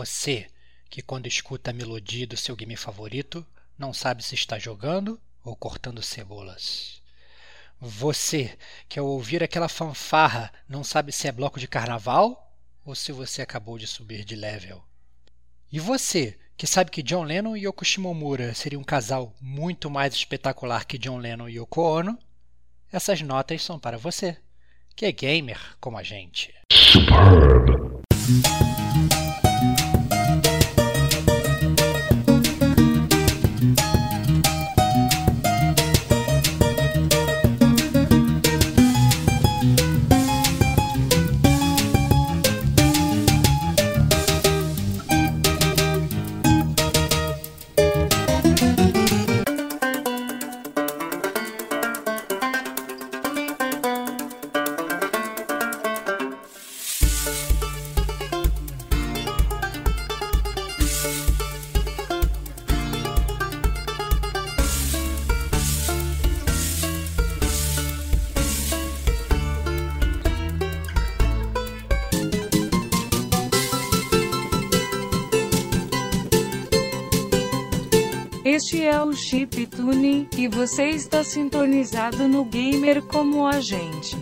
Você que, quando escuta a melodia do seu game favorito, não sabe se está jogando ou cortando cebolas. Você que, ao ouvir aquela fanfarra, não sabe se é bloco de carnaval ou se você acabou de subir de level. E você que sabe que John Lennon e Yoko Shimomura seriam um casal muito mais espetacular que John Lennon e Yoko Ono, essas notas são para você, que é gamer como a gente. Superb. Você está sintonizado no Gamer como a gente.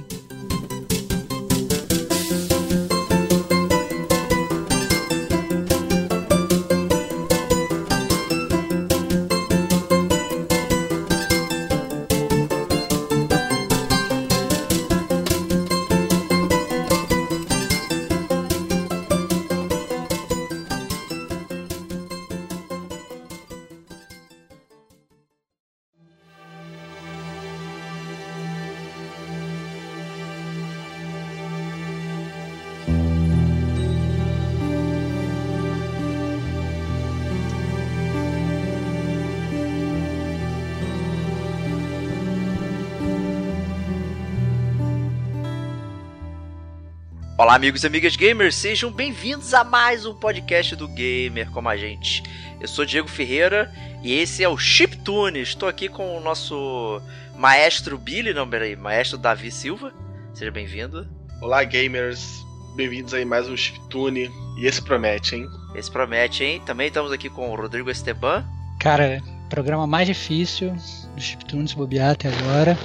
Olá, amigos e amigas gamers, sejam bem-vindos a mais um podcast do Gamer como a gente. Eu sou Diego Ferreira e esse é o Chiptune. Estou aqui com o nosso maestro Billy, não, peraí, maestro Davi Silva. Seja bem-vindo. Olá, gamers, bem-vindos aí mais um Chiptune. E esse promete, hein? Esse promete, hein? Também estamos aqui com o Rodrigo Esteban. Cara, programa mais difícil do Chiptune se bobear até agora.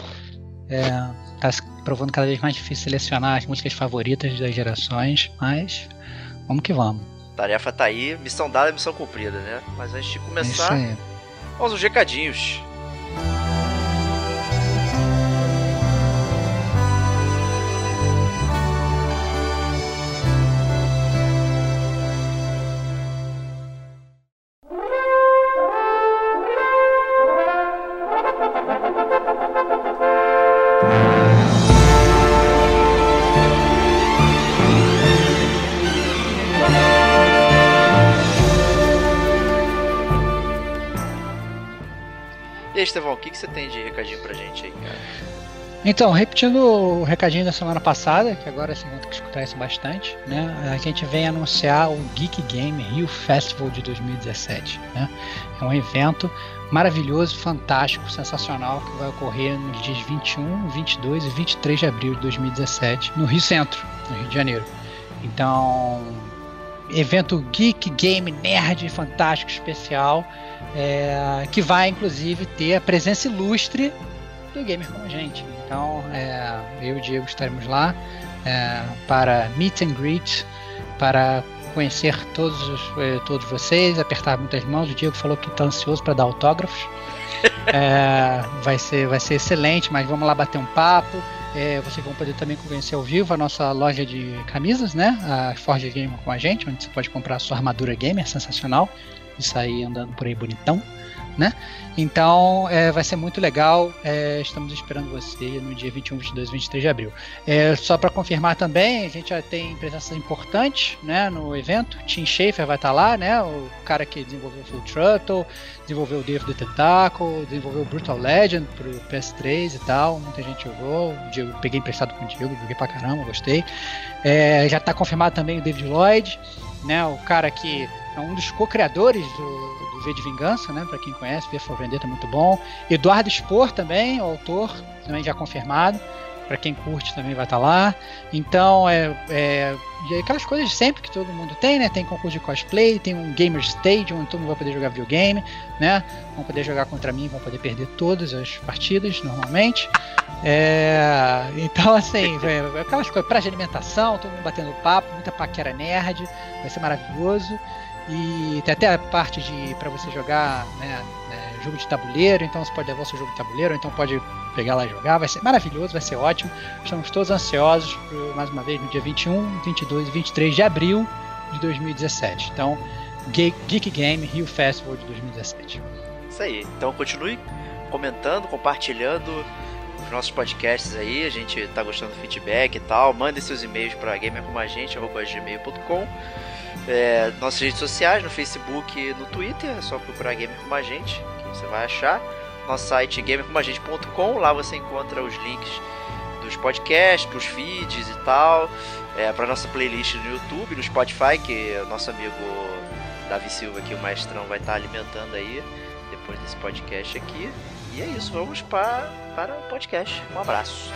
É, tá provando cada vez mais difícil selecionar as músicas favoritas das gerações, mas vamos que vamos. Tarefa tá aí, missão dada, missão cumprida, né? Mas antes de começar, é vamos aos recadinhos. Então, repetindo o recadinho da semana passada, que agora vocês vão ter que escutar isso bastante, né? A gente vem anunciar o Geek Game Rio Festival de 2017, né? É um evento maravilhoso, fantástico, sensacional, que vai ocorrer nos dias 21, 22 e 23 de abril de 2017, no Rio Centro, no Rio de Janeiro. Então, evento geek, game, nerd, fantástico, especial, é, que vai inclusive ter a presença ilustre do gamer com a gente. Então, é, eu e o Diego estaremos lá é, para meet and greet, para conhecer todos, os, eh, todos vocês, apertar muitas mãos. O Diego falou que está ansioso para dar autógrafos. É, vai, ser, vai ser excelente, mas vamos lá bater um papo. É, vocês vão poder também conhecer ao vivo a nossa loja de camisas, né? A Forge Gamer com a gente, onde você pode comprar a sua armadura gamer sensacional e sair andando por aí bonitão, né? Então é, vai ser muito legal. É, estamos esperando você no dia 21, 22 e 23 de abril. É, só para confirmar também, a gente já tem presenças importantes né, no evento. Tim Schafer vai estar lá, né? O cara que desenvolveu Full Throttle, desenvolveu o of the Tentacle, desenvolveu Brutal Legend pro PS3 e tal. Muita gente jogou. Eu peguei emprestado com o Diego, joguei pra caramba, gostei. É, já está confirmado também o David Lloyd, né? O cara que é um dos co-criadores do, do V de Vingança, né? Para quem conhece, V for Vendetta é muito bom. Eduardo Spor também, o autor, também já confirmado. para quem curte também vai estar tá lá. Então, é, é e aquelas coisas sempre que todo mundo tem, né? Tem concurso de cosplay, tem um Gamer Stage onde todo mundo vai poder jogar videogame, né? Vão poder jogar contra mim, vão poder perder todas as partidas normalmente. É, então, assim, é, aquelas coisas, praia de alimentação, todo mundo batendo papo, muita paquera nerd, vai ser maravilhoso. E tem até a parte de para você jogar né, é, jogo de tabuleiro, então você pode levar o seu jogo de tabuleiro, então pode pegar lá e jogar, vai ser maravilhoso, vai ser ótimo. Estamos todos ansiosos mais uma vez no dia 21, 22 e 23 de abril de 2017. Então, Geek Game Rio Festival de 2017. Isso aí. Então continue comentando, compartilhando os nossos podcasts aí, a gente tá gostando do feedback e tal. Mande seus e-mails para gamercomagente@gmail.com é, nossas redes sociais, no Facebook e no Twitter, é só procurar Gamer Como a Gente, que você vai achar. Nosso site gamercomagente.com, lá você encontra os links dos podcasts, dos feeds e tal, é, para nossa playlist no YouTube, no Spotify, que o nosso amigo Davi Silva aqui, o maestrão, vai estar alimentando aí depois desse podcast aqui. E é isso, vamos para, para o podcast. Um abraço.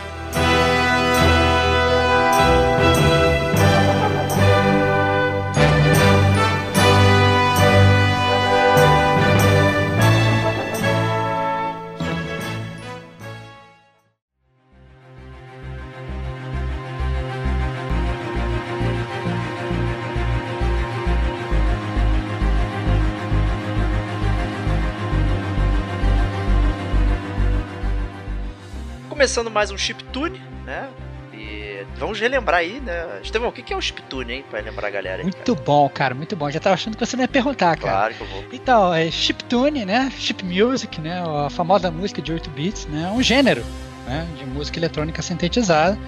Começando mais um chiptune, né? E vamos relembrar aí, né? Estevão, o que é o chiptune, hein? Pra lembrar a galera. Aí, muito cara. bom, cara, muito bom. Já tava achando que você não ia perguntar, cara. Claro que eu vou. Então, é chiptune, né? Chip music, né? A famosa música de 8 bits, né? Um gênero né? de música eletrônica sintetizada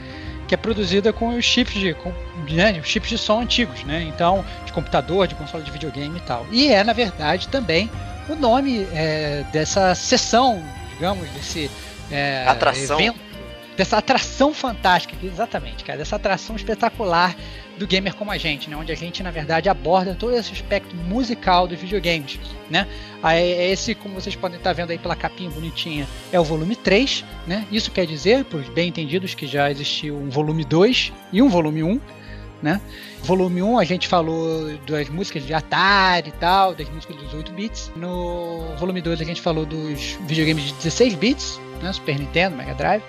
que é produzida com os chips de, com, né, chips de som antigos, né? Então, de computador, de console de videogame e tal. E é, na verdade, também o nome é, dessa sessão, digamos, desse é, atração. Evento, dessa atração fantástica, exatamente, cara, dessa atração espetacular do gamer como a gente, né? Onde a gente, na verdade, aborda todo esse aspecto musical dos videogames, né? Aí, esse, como vocês podem estar vendo aí pela capinha bonitinha, é o volume 3, né? Isso quer dizer, para os bem entendidos, que já existiu um volume 2 e um volume 1, né? Volume 1 a gente falou das músicas de Atari e tal, das músicas dos 8 bits. No volume 2 a gente falou dos videogames de 16 bits, né? Super Nintendo, Mega Drive.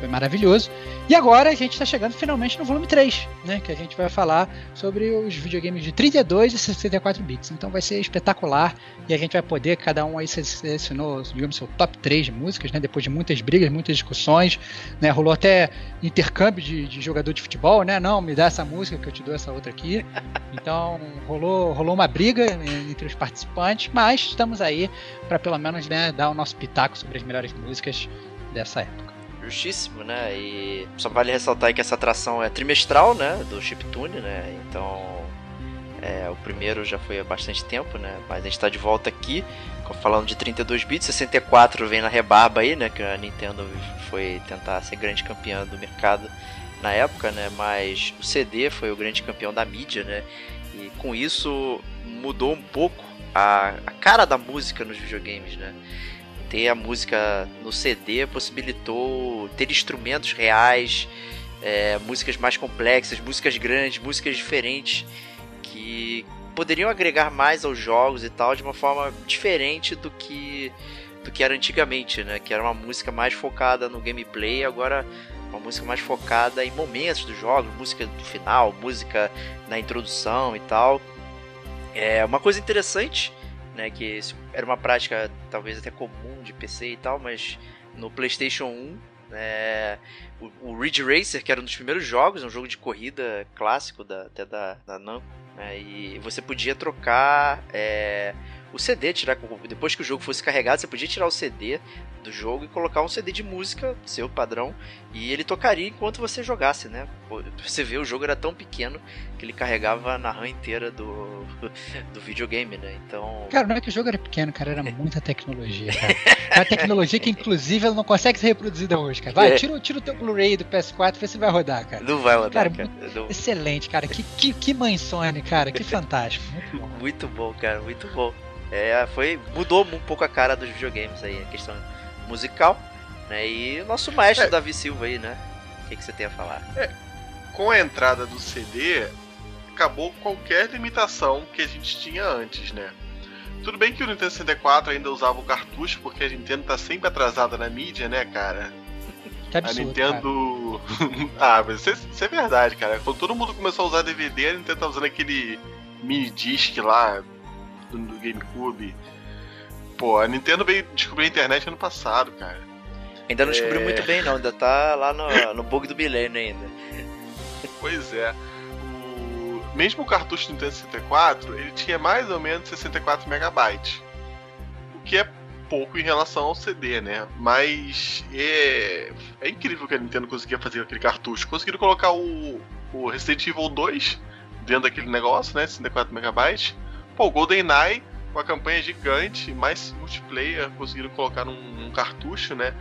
Foi maravilhoso. E agora a gente está chegando finalmente no volume 3, né? Que a gente vai falar sobre os videogames de 32 e 64 bits. Então vai ser espetacular e a gente vai poder, cada um aí selecionou, digamos, seu top 3 de músicas, né? Depois de muitas brigas, muitas discussões, né? Rolou até intercâmbio de, de jogador de futebol, né? Não, me dá essa música que eu te dou essa outra aqui. Então rolou, rolou uma briga entre os participantes, mas estamos aí para pelo menos né, dar o nosso pitaco sobre as melhores músicas dessa época justíssimo, né? E só vale ressaltar que essa atração é trimestral, né? Do Chiptune, né? Então, é, o primeiro já foi há bastante tempo, né? Mas a gente está de volta aqui, falando de 32 bits, 64 vem na rebarba aí, né? Que a Nintendo foi tentar ser grande campeã do mercado na época, né? Mas o CD foi o grande campeão da mídia, né? E com isso mudou um pouco a, a cara da música nos videogames, né? Ter a música no CD possibilitou ter instrumentos reais, é, músicas mais complexas, músicas grandes, músicas diferentes que poderiam agregar mais aos jogos e tal de uma forma diferente do que do que era antigamente, né? Que era uma música mais focada no gameplay, agora uma música mais focada em momentos do jogo, música do final, música na introdução e tal. É uma coisa interessante né? Que era uma prática talvez até comum de PC e tal, mas no PlayStation 1, é, o, o Ridge Racer, que era um dos primeiros jogos, um jogo de corrida clássico da, até da, da Namco, né, e você podia trocar é, o CD, tirar depois que o jogo fosse carregado, você podia tirar o CD do jogo e colocar um CD de música, seu padrão, e ele tocaria enquanto você jogasse, né? Você vê, o jogo era tão pequeno que ele carregava na RAM inteira do, do videogame, né? Então. Cara, não é que o jogo era pequeno, cara, era muita tecnologia, cara. É uma tecnologia que, inclusive, ela não consegue ser reproduzida hoje, cara. Vai, é. tira, tira o teu Blu-ray do PS4 e vê se vai rodar, cara. Não vai rodar, cara. cara. Não... Excelente, cara. Que, que, que mãe Sony, cara. Que fantástico. Muito bom. Muito bom, cara. Muito bom. É, foi, mudou um pouco a cara dos videogames aí, a questão musical, né? E o nosso maestro é. Davi Silva aí, né? que, que você tem a falar? É, com a entrada do CD, acabou qualquer limitação que a gente tinha antes, né? Tudo bem que o Nintendo 64 ainda usava o cartucho, porque a Nintendo tá sempre atrasada na mídia, né, cara? Que absurdo, a Nintendo. ah, mas isso é, isso é, verdade, cara. Quando todo mundo começou a usar DVD, a Nintendo tá usando aquele mini disc lá do, do GameCube. Pô, a Nintendo veio descobrir a internet ano passado, cara. Ainda não descobriu é... muito bem, não. Ainda tá lá no, no bug do milênio ainda. Pois é. Mesmo o cartucho do Nintendo 64, ele tinha mais ou menos 64 megabytes. O que é pouco em relação ao CD, né? Mas é, é incrível que a Nintendo conseguia fazer aquele cartucho. Conseguiram colocar o, o Resident Evil 2 dentro daquele negócio, né? 64 megabytes. Pô, o GoldenEye, uma campanha gigante, mais multiplayer, conseguiram colocar num, num cartucho, né?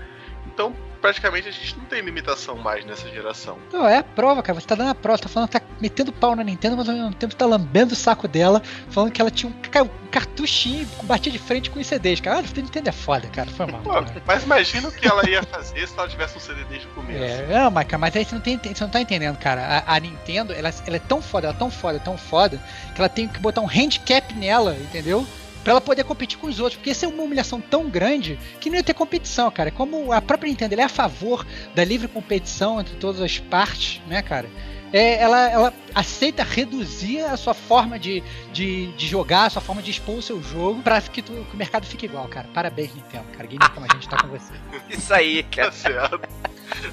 Então, praticamente a gente não tem limitação mais nessa geração. Não, é a prova, cara. Você tá dando a prova, você tá falando que tá metendo pau na Nintendo, mas ao mesmo tempo tá lambendo o saco dela, falando que ela tinha um, um cartuchinho batia de frente com os CDs, cara. Ah, Nintendo é foda, cara. Foi mal. Pô, mas imagina o que ela ia fazer se ela tivesse um CD desde o começo. É, não, mas, mas aí você não, tem, você não tá entendendo, cara. A, a Nintendo, ela, ela é tão foda, ela é tão foda, tão foda, que ela tem que botar um handicap nela, entendeu? Para ela poder competir com os outros, porque isso é uma humilhação tão grande que não ia ter competição, cara. Como a própria Nintendo é a favor da livre competição entre todas as partes, né, cara? É, ela, ela aceita reduzir a sua forma de, de, de, jogar, a sua forma de expor o seu jogo para que, que, o mercado fique igual, cara. Parabéns, Nintendo, cara. Gamer como a gente tá com você. Isso aí, cara. Tá certo.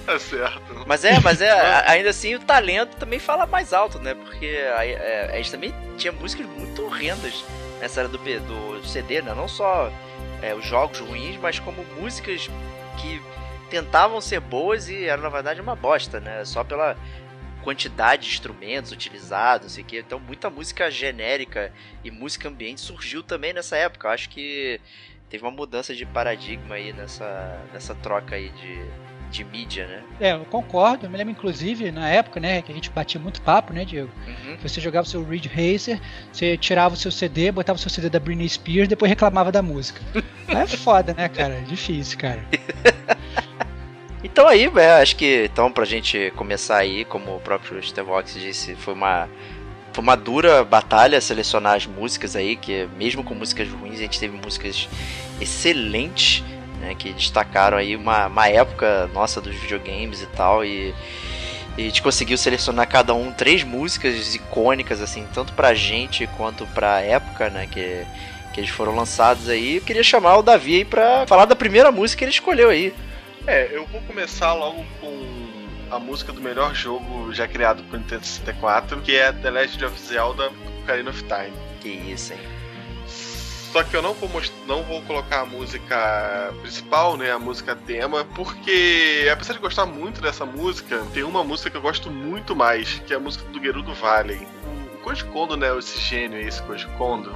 Tá certo. Mas é, mas é, ainda assim o talento também fala mais alto, né? Porque a, a, é, a gente também tinha músicas muito horrendas nessa era do, do CD, né? Não só é, os jogos ruins, mas como músicas que tentavam ser boas e eram na verdade uma bosta, né? Só pela quantidade de instrumentos utilizados, sei que. Então muita música genérica e música ambiente surgiu também nessa época. Eu acho que teve uma mudança de paradigma aí nessa, nessa troca aí de, de mídia, né? É, eu concordo. Eu me lembro, inclusive, na época, né, que a gente batia muito papo, né, Diego? Uhum. Você jogava o seu Ridge Racer, você tirava o seu CD, botava o seu CD da Britney Spears, depois reclamava da música. é foda, né, cara? É difícil, cara. então aí, é, acho que então pra gente começar aí, como o próprio Stevox disse, foi uma foi uma dura batalha selecionar as músicas aí, que mesmo com músicas ruins, a gente teve músicas excelentes né, que destacaram aí uma, uma época nossa dos videogames e tal, e, e a gente conseguiu selecionar cada um três músicas icônicas, assim, tanto pra gente quanto pra época, né, que, que eles foram lançados aí. Eu queria chamar o Davi aí pra falar da primeira música que ele escolheu aí. É, eu vou começar logo com a música do melhor jogo já criado pro Nintendo 64, que é The Legend of Zelda Ocarina of Time. Que isso, hein? Só que eu não vou, não vou colocar a música principal, né? A música tema, porque apesar de gostar muito dessa música, tem uma música que eu gosto muito mais, que é a música do Gerudo Valley. O Koji Kondo, né? Esse gênio, esse Koji Kondo,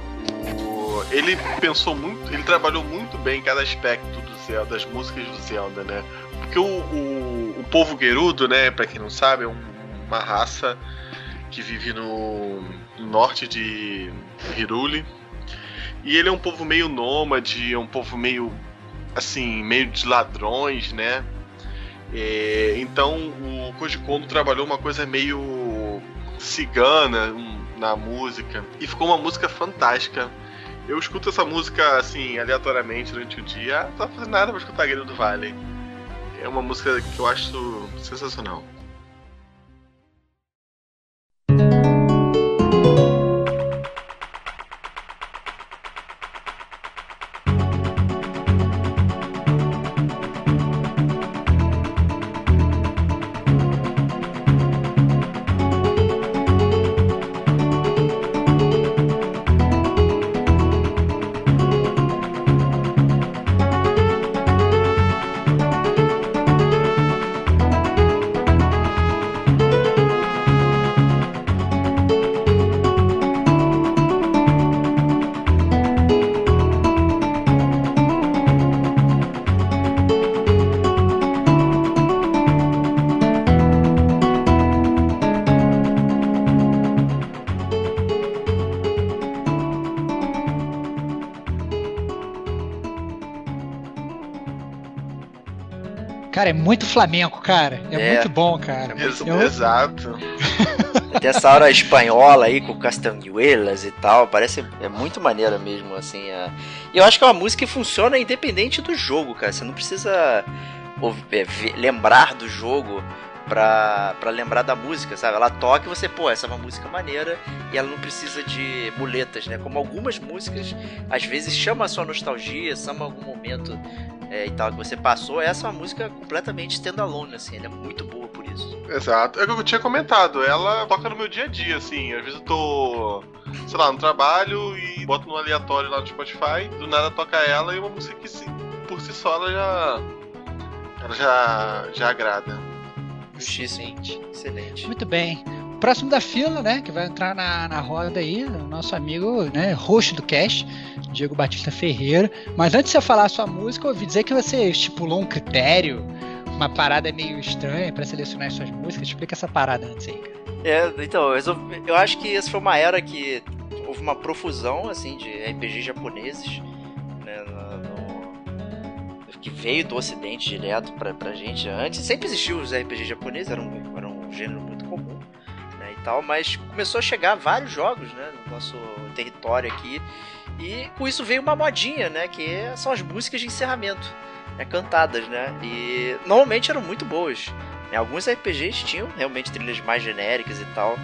o... ele pensou muito, ele trabalhou muito bem em cada aspecto do Zelda, das músicas do Zelda, né? Porque o, o, o povo Gerudo, né? Pra quem não sabe, é um, uma raça que vive no, no norte de Hiruli, e ele é um povo meio nômade, é um povo meio assim, meio de ladrões, né? É, então o Koji trabalhou uma coisa meio cigana na música e ficou uma música fantástica. Eu escuto essa música assim aleatoriamente durante o dia, ah, não tá fazendo nada pra escutar Guerreiro do Vale. É uma música que eu acho sensacional. Cara, é muito flamenco, cara. É, É. muito bom, cara. Ex- Eu- Exato. Tem essa hora espanhola aí com castanhuelas e tal, parece é muito maneira mesmo, assim. é. E eu acho que é uma música que funciona independente do jogo, cara. Você não precisa ouv- é, lembrar do jogo pra, pra lembrar da música, sabe? Ela toca e você, pô, essa é uma música maneira e ela não precisa de muletas, né? Como algumas músicas, às vezes chama a sua nostalgia, chama algum momento é, e tal que você passou. Essa é uma música completamente standalone, assim, ela é muito boa por isso. Exato. É o que eu tinha comentado. Ela toca no meu dia a dia, assim. Às vezes eu tô, sei lá, no trabalho e boto no aleatório lá no Spotify. Do nada toca ela e uma música que se- por si só ela já. Ela já, já agrada. Justíssimo. Excelente. Muito bem. Próximo da fila, né, que vai entrar na, na roda aí, o nosso amigo, né, host do cast, Diego Batista Ferreira. Mas antes de você falar a sua música, eu ouvi dizer que você estipulou um critério, uma parada meio estranha pra selecionar as suas músicas. Explica essa parada antes aí, cara. É, então, eu, eu acho que essa foi uma era que houve uma profusão, assim, de RPGs japoneses, né, no- no- que veio do ocidente direto pra, pra gente antes. Sempre existiu os RPGs japoneses, era um, era um gênero muito tal, mas começou a chegar vários jogos, né, no nosso território aqui, e com isso veio uma modinha, né, que são as músicas de encerramento, né, cantadas, né, e normalmente eram muito boas. né, Alguns RPGs tinham realmente trilhas mais genéricas e tal,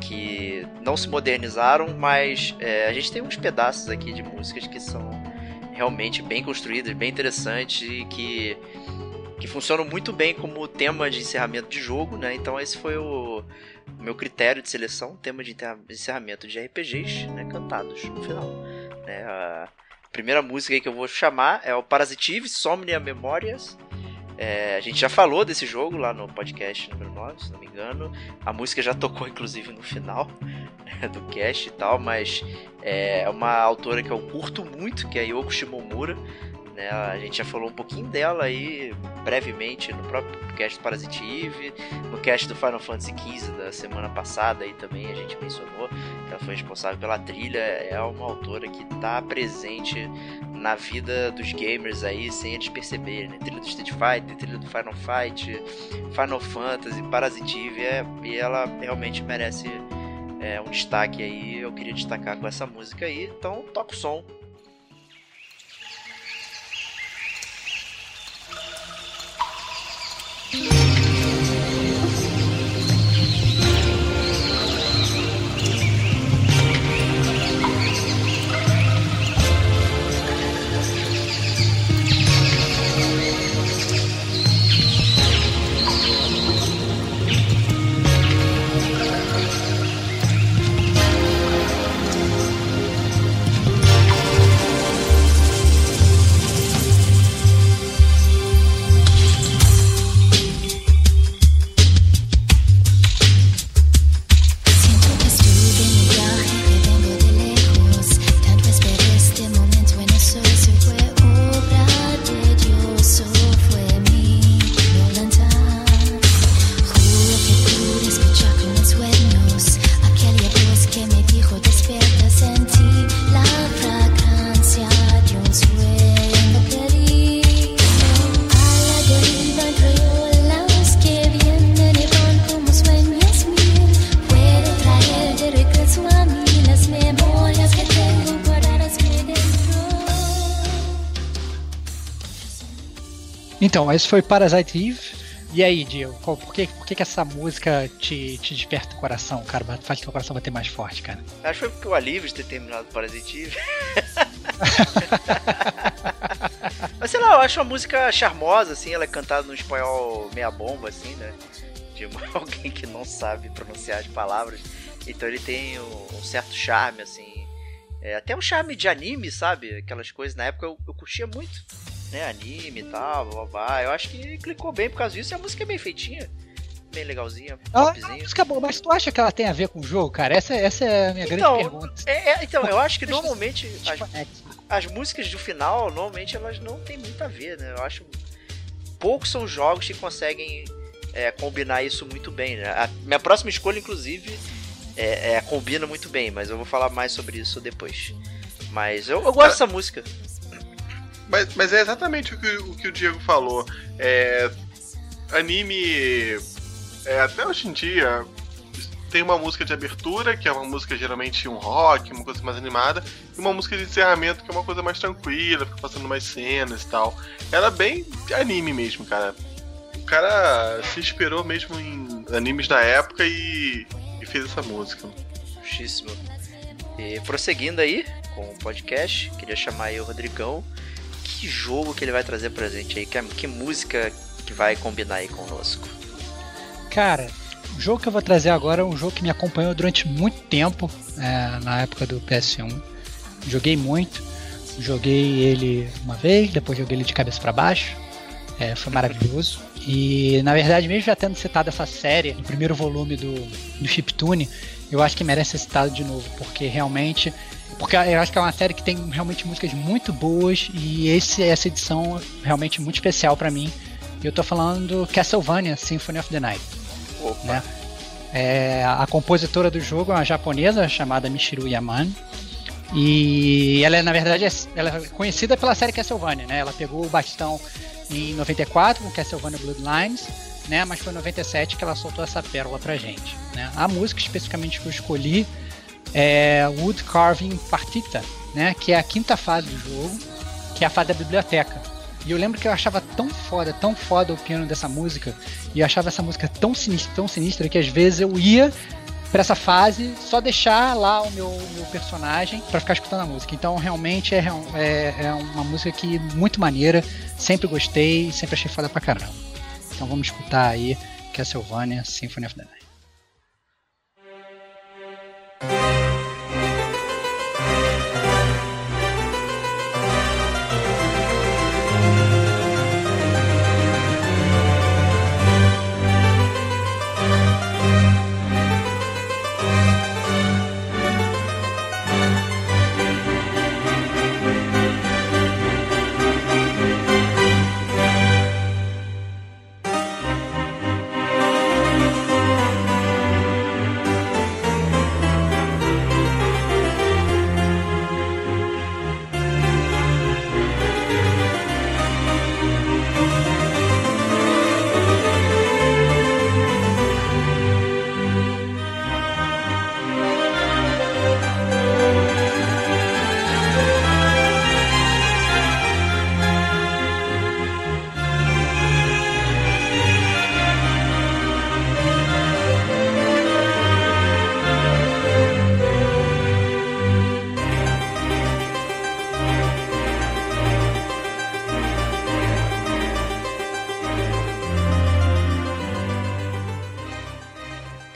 que não se modernizaram, mas é, a gente tem uns pedaços aqui de músicas que são realmente bem construídas, bem interessantes e que, que funcionam muito bem como tema de encerramento de jogo, né? Então esse foi o, o meu critério de seleção, tema de encerramento de RPGs, né? Cantados no final. né? A primeira música que eu vou chamar é o Parasitive Somnia Memórias. É, a gente já falou desse jogo lá no podcast número 9, se não me engano. A música já tocou, inclusive, no final né, do cast e tal, mas é uma autora que eu curto muito, que é Yoko Shimomura. Né, a gente já falou um pouquinho dela aí brevemente no próprio cast do Parasitive, no cast do Final Fantasy XV da semana passada aí também a gente mencionou que ela foi responsável pela trilha. É uma autora que está presente na vida dos gamers aí sem eles perceberem. Né? Trilha do Street Fighter, trilha do Final Fight, Final Fantasy, Parasitive, é, e ela realmente merece é, um destaque aí. Eu queria destacar com essa música aí, então toca o som. Bye. Então, esse foi Parasite Eve. E aí, Diego, qual- por, que, por que, que essa música te, te desperta o coração, cara? Faz teu coração bater mais forte, cara. Acho que foi porque o alívio de ter terminado o Parasitive. Mas sei lá, eu acho uma música charmosa, assim, ela é cantada no espanhol meia bomba, assim, né? De alguém que não sabe pronunciar as palavras. Então ele tem um, um certo charme, assim. É, até um charme de anime, sabe? Aquelas coisas. Na época eu, eu curtia muito, né? Anime e tal, blá, blá, blá. Eu acho que clicou bem por causa disso. E a música é bem feitinha. Bem legalzinha, Ah, é popzinha. música boa, mas tu acha que ela tem a ver com o jogo, cara? Essa, essa é a minha Então, grande pergunta. É, é, então, eu acho que normalmente as, as músicas do final, normalmente elas não tem muito a ver, né? Eu acho poucos são jogos que conseguem é, combinar isso muito bem, né? A minha próxima escolha, inclusive, é, é, combina muito bem, mas eu vou falar mais sobre isso depois. Mas eu, eu gosto dessa música. Mas, mas é exatamente o que, o que o Diego falou. É, anime, é, até hoje em dia, tem uma música de abertura, que é uma música geralmente um rock, uma coisa mais animada, e uma música de encerramento, que é uma coisa mais tranquila, fica passando mais cenas e tal. Era bem anime mesmo, cara. O cara se inspirou mesmo em animes da época e, e fez essa música. Justíssimo. E prosseguindo aí com o podcast, queria chamar aí o Rodrigão. Que jogo que ele vai trazer pra gente aí? Que, que música que vai combinar aí conosco? Cara, o jogo que eu vou trazer agora é um jogo que me acompanhou durante muito tempo, é, na época do PS1. Joguei muito, joguei ele uma vez, depois joguei ele de cabeça para baixo. É, foi maravilhoso. E na verdade, mesmo já tendo citado essa série no primeiro volume do, do Chiptune, eu acho que merece ser citado de novo, porque realmente. Porque eu acho que é uma série que tem realmente músicas muito boas e esse, essa edição é realmente muito especial para mim. Eu tô falando do Castlevania Symphony of the Night. Opa. Né? É, a compositora do jogo é uma japonesa chamada Michiru Yamane. E ela é, na verdade, é- ela é conhecida pela série Castlevania, né? Ela pegou o bastão em 94 com Castlevania Bloodlines, né? Mas foi em 97 que ela soltou essa pérola pra gente, né? A música especificamente que eu escolhi é Wood Carving Partita, né? Que é a quinta fase do jogo, que é a fase da biblioteca. E eu lembro que eu achava tão foda, tão foda o piano dessa música, e eu achava essa música tão sinistra, tão sinistra, que às vezes eu ia pra essa fase só deixar lá o meu, meu personagem pra ficar escutando a música. Então realmente é, real- é, é uma música que muito maneira, sempre gostei, sempre achei foda pra caramba. Então vamos escutar aí Castlevania Symphony of the Night.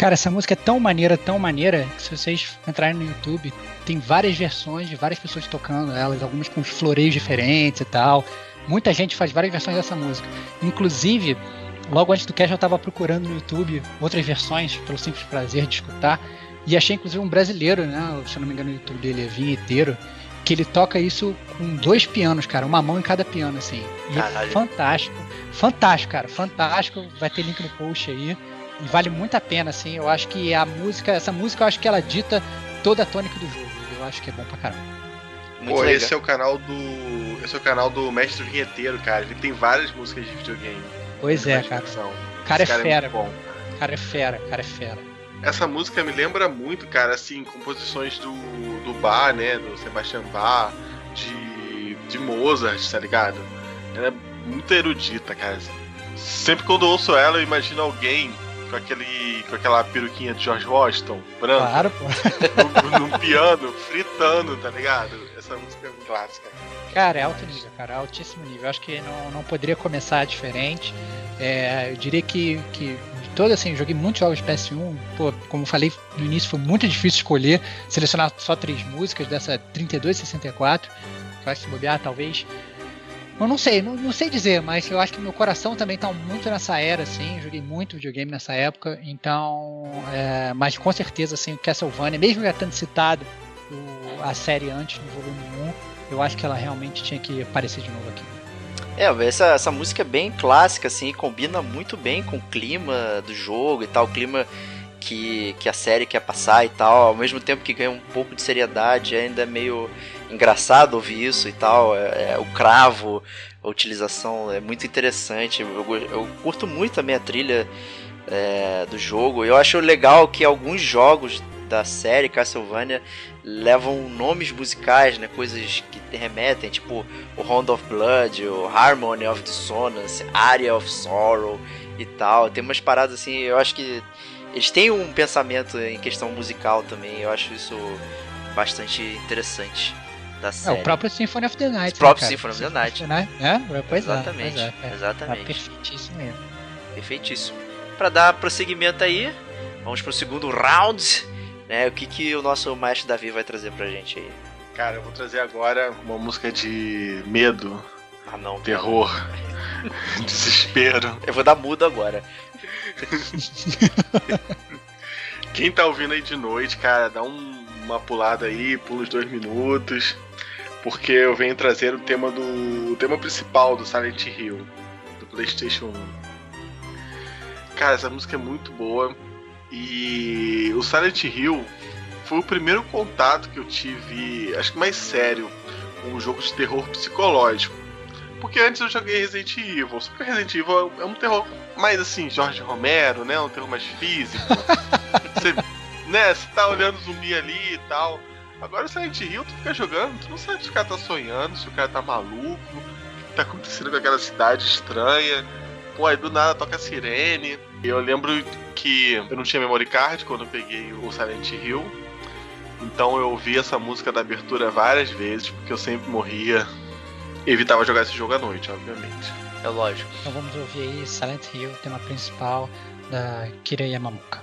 Cara, essa música é tão maneira, tão maneira, que se vocês entrarem no YouTube, tem várias versões de várias pessoas tocando elas, algumas com floreios diferentes e tal. Muita gente faz várias versões dessa música. Inclusive, logo antes do cast eu tava procurando no YouTube outras versões, pelo simples prazer de escutar, e achei inclusive um brasileiro, né? Se eu não me engano, no YouTube dele é vinheteiro, que ele toca isso com dois pianos, cara, uma mão em cada piano, assim. E é Caralho. fantástico. Fantástico, cara, fantástico. Vai ter link no post aí. E vale muito a pena, assim. Eu acho que a música, essa música, eu acho que ela dita toda a tônica do jogo. Eu acho que é bom pra caramba. Muito Pô, legal. esse é o canal do. Esse é o canal do Mestre Vinheteiro, cara. Ele tem várias músicas de videogame. Pois é, cara. Ficção. O cara é fera, muito bom. O cara é fera, o cara é fera. Essa música me lembra muito, cara, assim, composições do, do Bach, né? Do Sebastian Bach, de, de Mozart, tá ligado? Ela é muito erudita, cara. Sempre quando eu ouço ela, eu imagino alguém com, aquele, com aquela peruquinha de George Washington, branco, Claro, pô. num, num piano, fritando, tá ligado? Essa música é clássica. Cara, é alto nível, cara, é altíssimo nível. Acho que não, não poderia começar diferente. É, eu diria que, que de todo assim, eu joguei muitos jogos de PS1. Pô, como falei no início, foi muito difícil escolher, selecionar só três músicas dessa 32 64. Que eu acho que se bobear, talvez. Eu não sei, não, não sei dizer, mas eu acho que meu coração também tá muito nessa era, assim. Joguei muito videogame nessa época, então. é, mas com certeza, assim, o Castlevania, mesmo já tendo citado o- a série antes no volume 1, eu acho que ela realmente tinha que aparecer de novo aqui. É, essa, essa música é bem clássica, assim, combina muito bem com o clima do jogo e tal, o clima que, que a série quer passar e tal, ao mesmo tempo que ganha um pouco de seriedade, ainda é meio engraçado ouvir isso e tal. É, é, o cravo, a utilização é muito interessante. Eu, eu curto muito a trilha é, do jogo. Eu acho legal que alguns jogos da série Castlevania levam nomes musicais, né? Coisas que te remetem, tipo o Round of Blood, o Harmony of Dissonance, Aria of Sorrow e tal. Tem umas paradas assim, eu acho que eles têm um pensamento em questão musical também. Eu acho isso bastante interessante da É, série. o próprio Symphony of the Night. O próprio né? Symphony of the Night. É, pois exatamente, é. Pois é, é. Tá exatamente. perfeitíssimo mesmo. Perfeitíssimo. Pra dar prosseguimento aí, vamos pro segundo round. Né, o que, que o nosso maestro Davi vai trazer pra gente aí? Cara, eu vou trazer agora uma música de medo, Ah, não. terror, desespero. Eu vou dar mudo agora. Quem tá ouvindo aí de noite, cara, dá um- uma pulada aí, pula os dois minutos, porque eu venho trazer o tema do o tema principal do Silent Hill, do PlayStation 1. Cara, essa música é muito boa e o Silent Hill foi o primeiro contato que eu tive, acho que mais sério, com um jogo de terror psicológico. Porque antes eu joguei Resident Evil, só que Resident Evil é um terror mais assim, Jorge Romero, né? Um terror mais físico. Você, né, você tá olhando o zumbi ali e tal. Agora o Silent Hill, tu fica jogando, tu não sabe se o cara tá sonhando, se o cara tá maluco, o que tá acontecendo com aquela cidade estranha. Pô, aí do nada toca a sirene. Eu lembro que eu não tinha memory card quando eu peguei o Silent Hill. Então eu ouvi essa música da abertura várias vezes, porque eu sempre morria. Evitava jogar esse jogo à noite, obviamente. É lógico. Então vamos ouvir aí Silent Hill, tema principal da Kira Yamamoka.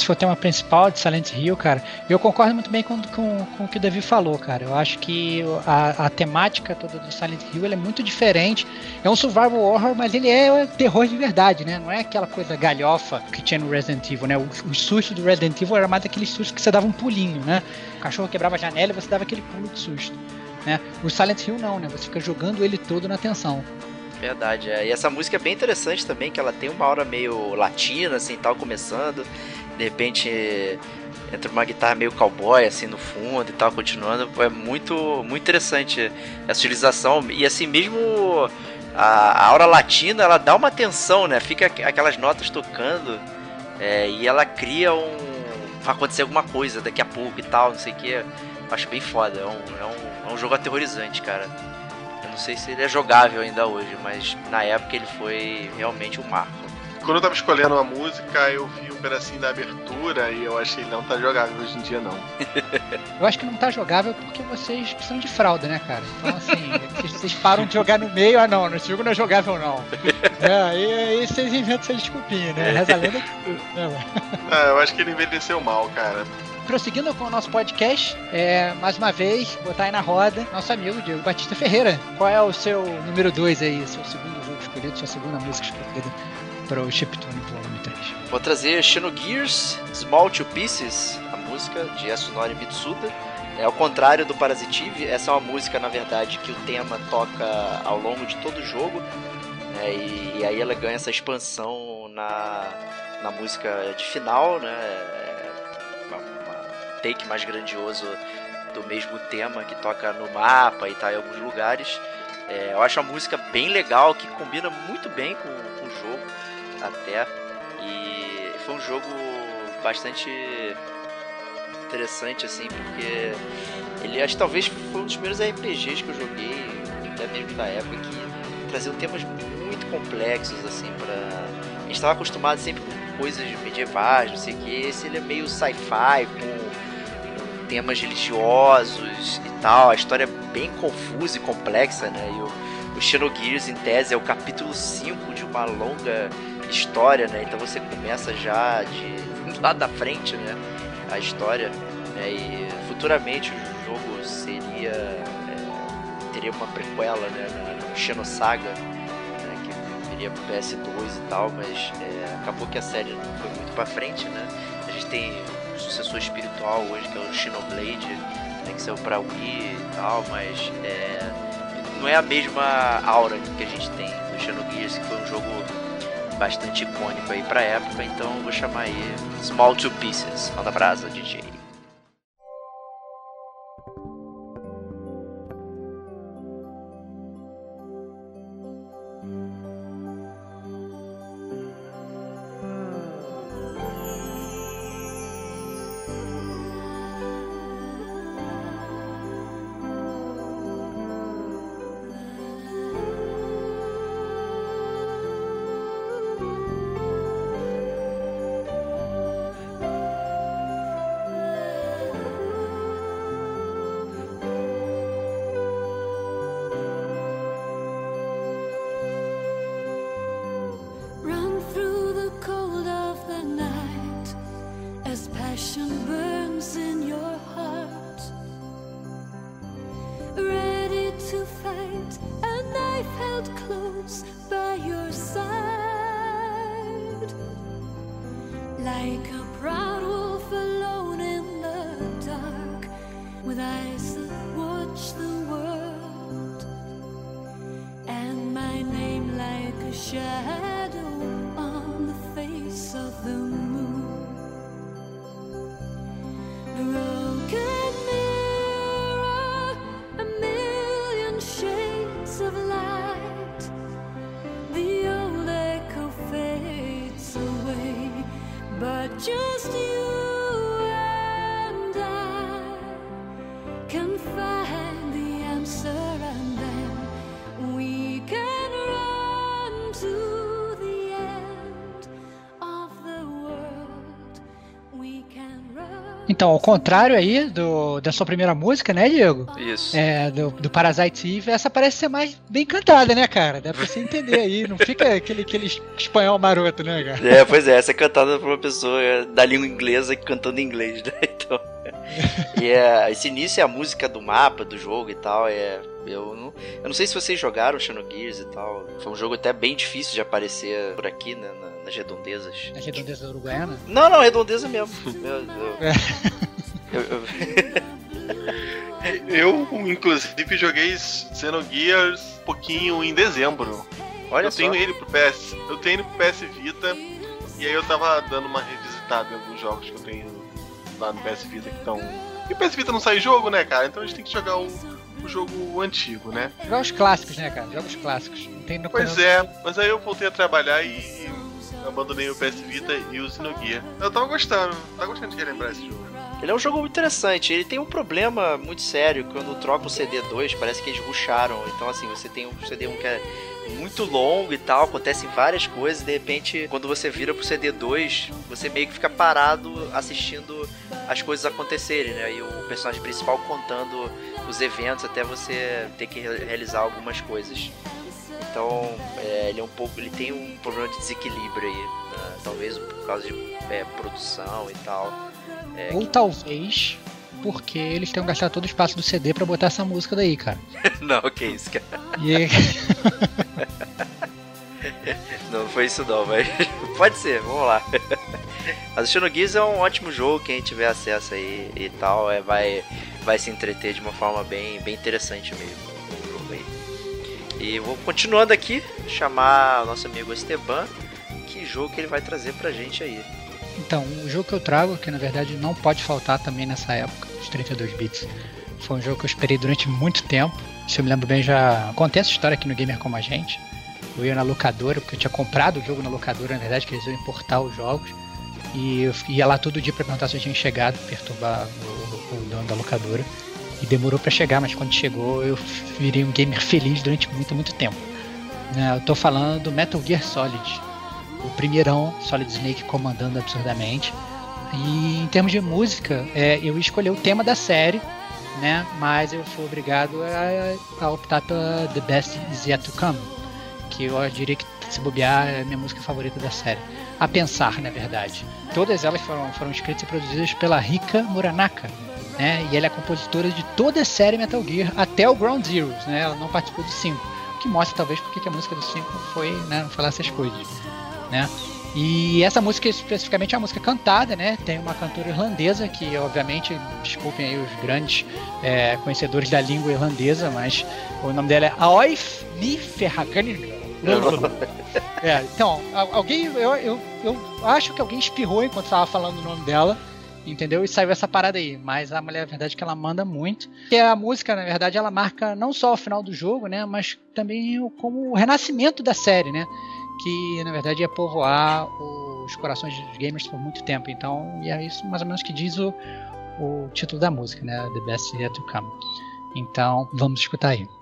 Esse foi o tema principal de Silent Hill, cara. Eu concordo muito bem com, com, com o que o Davi falou, cara. Eu acho que a, a temática toda do Silent Hill é muito diferente. É um survival horror, mas ele é terror de verdade, né? Não é aquela coisa galhofa que tinha no Resident Evil, né? Os, os sustos do Resident Evil era mais aqueles sustos que você dava um pulinho, né? O cachorro quebrava a janela e você dava aquele pulo de susto. Né? O Silent Hill não, né? Você fica jogando ele todo na tensão. Verdade, é. E essa música é bem interessante também, que ela tem uma aura meio latina, assim, tal, começando. De repente entra uma guitarra meio cowboy, assim, no fundo e tal, continuando. É muito, muito interessante essa utilização. E assim, mesmo a, a aura latina, ela dá uma tensão, né? Fica aqu- aquelas notas tocando é, e ela cria um... Vai acontecer alguma coisa daqui a pouco e tal, não sei o que. Acho bem foda. É um, é, um, é um jogo aterrorizante, cara. Eu não sei se ele é jogável ainda hoje, mas na época ele foi realmente um marco. Quando eu tava escolhendo uma música, eu vi um pedacinho da abertura e eu achei não tá jogável hoje em dia não. Eu acho que não tá jogável porque vocês precisam de fralda, né, cara? Então, assim, vocês, vocês param de jogar no meio, ah, não, esse jogo não é jogável, não. É, aí, aí vocês inventam essa desculpinha, né? Reza a lenda que. né, mano? Ah, eu acho que ele envelheceu mal, cara. Prosseguindo com o nosso podcast, é, mais uma vez, botar aí na roda nosso amigo Diego Batista Ferreira. Qual é o seu número 2 aí, seu segundo jogo escolhido, sua segunda música escolhida para o Chiptune Volume 3? Vou trazer Xenogears Small Two Pieces, a música de Yasunori Mitsuda. É ao contrário do Parasitive, essa é uma música, na verdade, que o tema toca ao longo de todo o jogo. né, e, e aí ela ganha essa expansão na, na música de final, né? É uma take mais grandioso do mesmo tema que toca no mapa e tá em alguns lugares. É, eu acho a música bem legal, que combina muito bem com, até. E foi um jogo bastante interessante, assim, porque ele acho talvez foi um dos primeiros RPGs que eu joguei, até mesmo da época, que traziam temas muito complexos, assim, pra. A gente estava acostumado sempre com coisas medievais, não sei o que. Esse ele é meio sci-fi, com, com temas religiosos e tal. A história é bem confusa e complexa, né? E o, o Xenogears, em tese, é o capítulo 5 de uma longa história, né? Então você começa já de lá da frente, né? A história. Né? E futuramente o jogo seria. é, teria uma prequela, né? Na, Xenosaga, né? Que viria pro PS2 e tal, mas é, acabou que a série não foi muito pra frente, né? A gente tem o sucessor espiritual hoje, que é o Xenoblade, né? que saiu pra Wii e tal, mas é, não é a mesma aura que a gente tem do Xenogears, que foi um jogo bastante icônico aí pra época, então vou chamar aí Small Two Pieces. Manda brasa, DJ. Então, ao contrário aí do, da sua primeira música, né, Diego? Isso. É, do, do Parasite Eve, essa parece ser mais bem cantada, né, cara? Dá pra você entender aí, não fica aquele, aquele espanhol maroto, né, cara? É, pois é, essa é cantada por uma pessoa da língua inglesa cantando em inglês, né? Então. E é, esse início é a música do mapa, do jogo e tal. É, eu, não, eu não sei se vocês jogaram Xenogears e tal. Foi um jogo até bem difícil de aparecer por aqui, né? na- nas redondezas. A redondeza uruguaiana. Não, não, redondeza mesmo. Eu, eu- eu- eu- Eu, inclusive, joguei Xenogears um pouquinho em dezembro. olha eu só. tenho ele pro PS. Eu tenho ele pro PS Vita. E aí eu tava dando uma revisitada em alguns jogos que eu tenho lá no PS Vita que estão. E o PS Vita não sai jogo, né, cara? Então a gente tem que jogar o, o jogo antigo, né? Jogar os clássicos, né, cara? Jogos clássicos. Não tem no Pois é, mas aí eu voltei a trabalhar e abandonei o PS Vita e o Xenogear. Eu tava gostando, tava gostando de relembrar esse jogo. Ele é um jogo muito interessante. Ele tem um problema muito sério. Quando troca o CD2, parece que eles ruxaram. Então, assim, você tem um CD1 que é muito longo e tal, acontecem várias coisas. E de repente, quando você vira pro CD2, você meio que fica parado assistindo as coisas acontecerem, né? E o personagem principal contando os eventos até você ter que re- realizar algumas coisas. Então, é, ele é um pouco, ele tem um problema de desequilíbrio aí, né? talvez por causa de é, produção e tal. É, Ou talvez porque eles tenham gastado todo o espaço do CD pra botar essa música daí, cara. Não, que isso, cara. Não foi isso não, mas pode ser, vamos lá. Mas o é um ótimo jogo, quem tiver acesso aí e tal, é, vai, vai se entreter de uma forma bem, bem interessante mesmo. E vou continuando aqui, chamar o nosso amigo Esteban, que jogo que ele vai trazer pra gente aí. então, o jogo que eu trago, que na verdade não pode faltar também nessa época, os 32 bits, foi um jogo que eu esperei durante muito tempo. Se eu me lembro bem, já contei essa história aqui no Gamer Como a Gente. Eu ia na locadora, porque eu tinha comprado o jogo na locadora, na verdade, que eles iam importar os jogos. E eu ia lá todo dia pra perguntar se eu tinha chegado, perturbar o, o dono da locadora. E demorou pra chegar, mas quando chegou eu virei um gamer feliz durante muito, muito tempo. Né, Eu tô falando do Metal Gear Solid, o primeirão Solid Snake comandando absurdamente. E em termos de música, é, eu escolhi o tema da série, né? Mas eu fui obrigado a, a optar pela The Best Is Yet to Come, que eu diria que se bobear é a minha música favorita da série. A pensar, na verdade. Todas elas foram, foram escritas e produzidas pela Rika Muranaka, né? E ela é compositora de toda a série Metal Gear até o Ground Zeroes, né? Ela não participou do 5, o que mostra talvez porque que a música do 5 foi, né, não falar essas coisas, né? E essa música especificamente é uma música cantada, né? Tem uma cantora irlandesa que, obviamente, desculpem aí os grandes é, conhecedores da língua irlandesa, mas o nome dela é Aoif Ni Ferraganig. É, então, al- alguém, eu, eu, eu acho que alguém espirrou enquanto estava falando o nome dela, entendeu? E saiu essa parada aí. Mas a mulher, na verdade, que ela manda muito. E a música, na verdade, ela marca não só o final do jogo, né? Mas também o, como o renascimento da série, né? Que, na verdade, ia povoar os corações dos gamers por muito tempo. Então, e é isso mais ou menos que diz o, o título da música, né? The Best Yet to Come. Então, vamos escutar aí.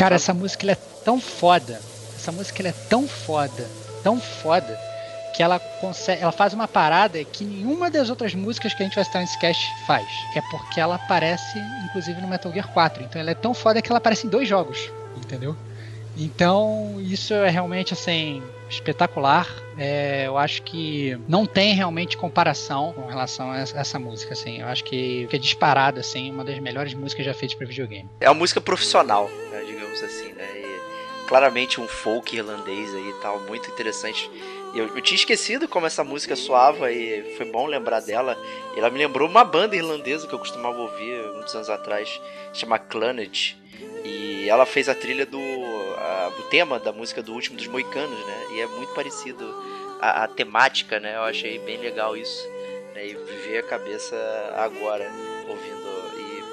Cara, essa música ela é tão foda. Essa música ela é tão foda, tão foda, que ela consegue. Ela faz uma parada que nenhuma das outras músicas que a gente vai citar nesse cast faz. É porque ela aparece, inclusive, no Metal Gear 4. Então ela é tão foda que ela aparece em dois jogos. Entendeu? Então, isso é realmente assim espetacular. É, eu acho que não tem realmente comparação com relação a essa, música, assim. Eu acho que, é disparado, assim, uma das melhores músicas já feitas para videogame. É uma música profissional, digamos assim, né? E claramente um folk irlandês aí e tal, muito interessante. Eu, eu tinha esquecido como essa música soava e foi bom lembrar dela. Ela me lembrou uma banda irlandesa que eu costumava ouvir muitos anos atrás, chama Clannad. E ela fez a trilha do. a- o tema da música do último dos Moicanos, né? E é muito parecido a, a temática, né? Eu achei bem legal isso. Né? E viver a cabeça agora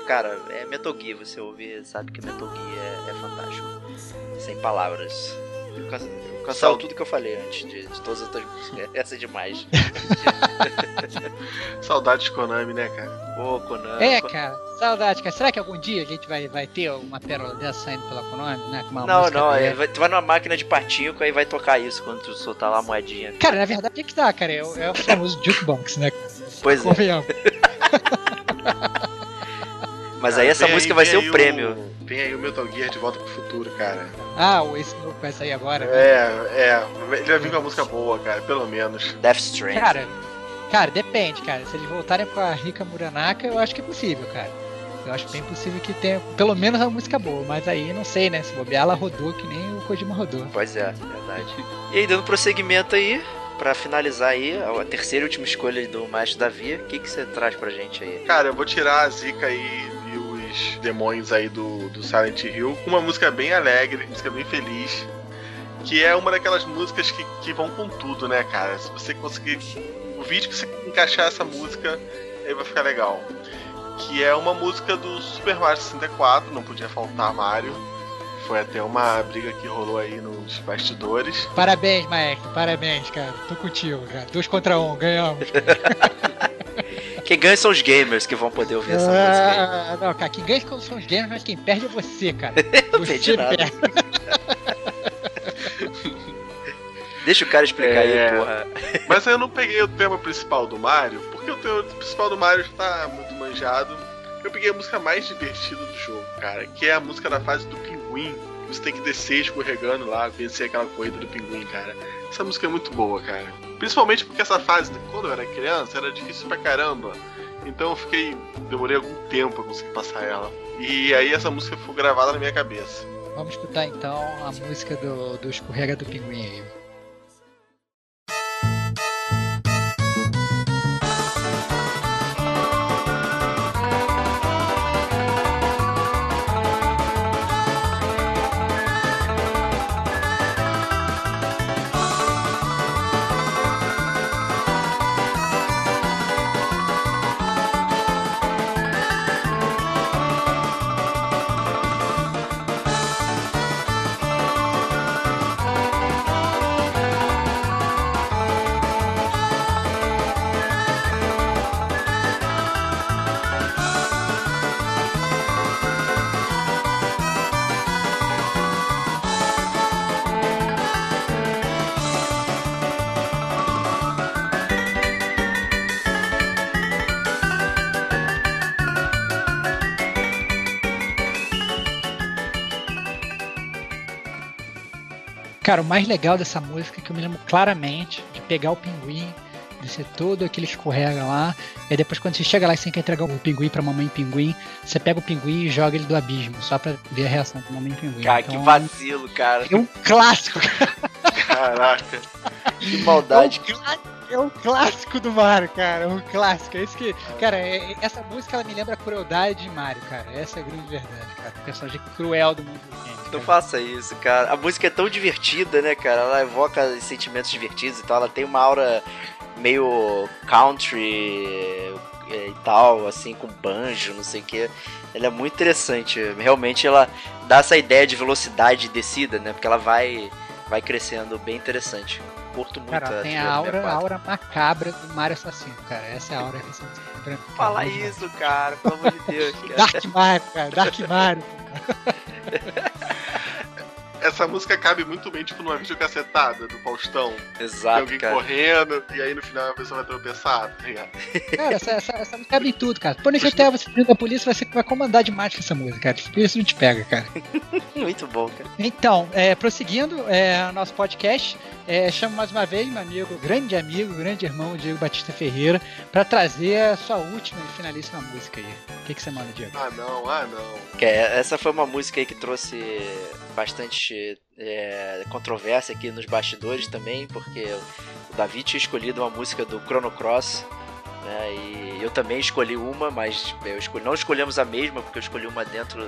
cara, é Metal Gear, você ouvir, sabe que Metal Gear é, é fantástico. Sem palavras. Eu can- eu cancelo tudo que eu falei antes de, de todas as outras músicas. Essa é demais. Saudades de Konami, né, cara? Ô, Konami. É, cara, saudade, cara. Será que algum dia a gente vai, vai ter uma pérola dessa saindo pela Konami, né? Com uma Não, música não, é, vai- tu vai numa máquina de patinco aí vai tocar isso quando tu soltar lá a moedinha. Cara, na verdade, é que tá, cara. É, o- é o famoso jukebox, né? Pois é. mas Cara, aí essa música aí- vai ser o prêmio. Vem aí o Metal Gear de volta pro futuro, cara. Ah, esse novo que vai sair agora. É, é. Ele vai vir com uma música boa, cara, pelo menos. Death Stranding. Cara, cara, depende, cara. Se eles voltarem com a Rika Muranaka, eu acho que é possível, cara. Eu acho bem possível que tenha pelo menos uma música boa, mas aí não sei, né? Se bobear, ela rodou que nem o Kojima rodou. Pois é, verdade. E aí, dando prosseguimento aí, pra finalizar aí, a terceira e última escolha do Maestro Davi, o que, que você traz pra gente aí? Cara, eu vou tirar a Zika aí e os demônios aí do, do Silent Hill com uma música bem alegre, música bem feliz. Que é uma daquelas músicas que, que vão com tudo, né, cara? Se você conseguir. O vídeo que você encaixar essa música, aí vai ficar legal. Que é uma música do Super Mario 64, não podia faltar Mario. Foi até uma briga que rolou aí nos bastidores. Parabéns, maestro, parabéns, cara. Tô contigo, cara. Dois contra um, ganhamos. Quem ganha são os gamers que vão poder ouvir essa música aí. Ah, não, cara, quem ganha são os gamers, mas quem perde é você, cara. Não Você perdi nada. perde. Deixa o cara explicar É. aí, porra. Mas eu não peguei o tema principal do Mario, porque o tema principal do Mario está muito manjado. Eu peguei a música mais divertida do jogo, cara, que é a música da fase do pinguim. que Você tem que descer escorregando lá, vencer aquela corrida do pinguim, cara. Essa música é muito boa, cara. Principalmente porque essa fase, quando eu era criança, era difícil pra caramba. Então eu fiquei. demorei algum tempo pra conseguir passar ela. E aí essa música ficou gravada na minha cabeça. Vamos escutar então a música do, do Escorrega do Pinguim aí. Cara, o mais legal dessa música é que eu me lembro claramente de pegar o pinguim, descer todo aquele escorrega lá, e depois quando você chega lá e você quer entregar o pinguim pra mamãe pinguim, você pega o pinguim e joga ele do abismo, só pra ver a reação da mamãe pinguim. Cara, que Então, vacilo, cara. É um clássico, cara. Caraca. Que maldade. É um clássico, é um clássico do Mario, cara. É um clássico. É isso que. Cara, é- essa música ela me lembra a crueldade de Mario, cara. Essa é a grande verdade, cara. O personagem cruel do mundo dos games. Não faça isso, cara. A música é tão divertida, né, cara? Ela evoca sentimentos divertidos e tal. Ela tem uma aura meio country eh, e tal, assim, com banjo, não sei o que. Ela é muito interessante. Realmente ela dá essa ideia de velocidade e descida, né? Porque ela vai, vai crescendo bem interessante. Curto muito Cara, tem a aura, a 64. aura macabra do Mario Assassino, cara. Essa é a aura que você branco. Fala isso, cara, pelo amor de Deus, cara. Dark Mario, cara. Dark Mario. Essa música cabe muito bem, tipo, numa videocacetada do Faustão. Tem Exato, alguém cara. correndo, e aí no final a pessoa vai tropeçar, tá ligado? Cara, essa, essa, essa música cabe em tudo, cara. Por isso até você da polícia, você vai comandar demais com essa música, cara. A polícia não te pega, cara. Muito bom, cara. Então, é, prosseguindo é, nosso podcast, é, chamo mais uma vez meu amigo, grande amigo, grande irmão Diego Batista Ferreira, para trazer a sua última e finalíssima música aí. O que, que você manda, Diego? Ah não, ah não. Que é- essa foi uma música aí que trouxe bastante é, controvérsia aqui nos bastidores também, porque o Davi tinha escolhido uma música do Chrono Cross, né, e eu também escolhi uma, mas escolhi, não escolhemos a mesma, porque eu escolhi uma dentro